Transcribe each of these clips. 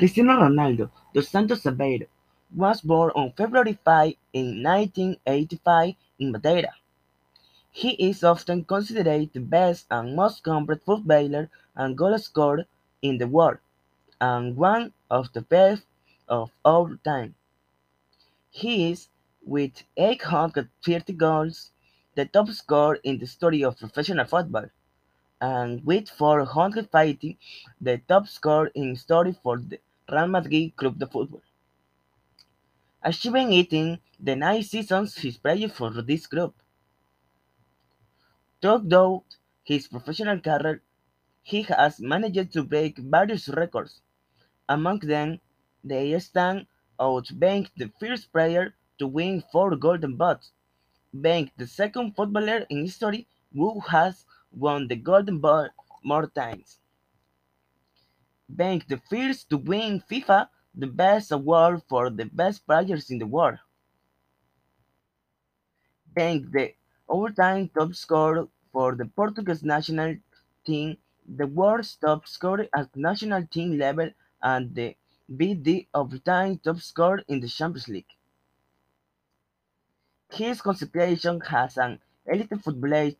Cristiano Ronaldo dos Santos Aveiro was born on February 5 in 1985 in Madeira. He is often considered the best and most complete footballer and goal scorer in the world, and one of the best of all time. He is, with 830 goals, the top scorer in the history of professional football, and with 450, the top scorer in history for the Real Madrid Club de Football. Achieving it in the nine seasons he played for this group. Throughout his professional career, he has managed to break various records. Among them, they stand out being the first player to win four Golden Boots, being the second footballer in history who has won the Golden Ball more times, being the first to win FIFA the best award for the best players in the world, being the all-time top scorer for the Portuguese national team, the world's top scorer at national team level, and the the all-time top scorer in the Champions League. His consideration has an elite footballer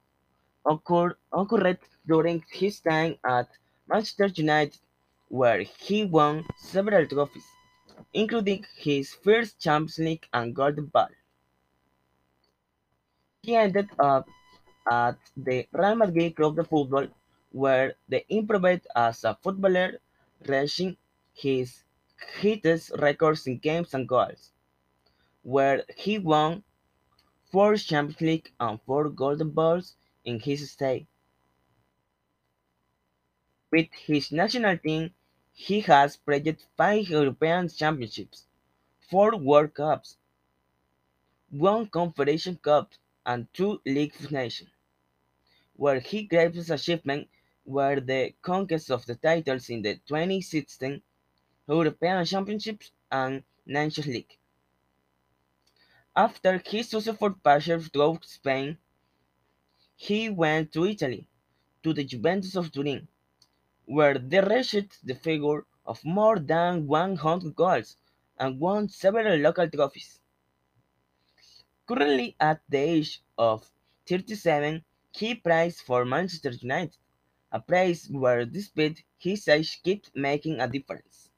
occurred, occurred during his time at Manchester United, where he won several trophies, including his first Champions League and Golden Ball. He ended up at the Real Madrid Club de Football, where they improved as a footballer, reaching his highest records in games and goals, where he won four Champions League and four Golden Balls in his stay. With his national team, he has played five European Championships, four World Cups, one Confederation Cup, and two League of Nations, where his greatest achievement were the conquest of the titles in the 2016 European Championships and Nations League. After his successful passage through Spain, he went to Italy, to the Juventus of Turin, where they reached the figure of more than 100 goals and won several local trophies. Currently at the age of 37, he plays for Manchester United, a place where despite his age keeps making a difference.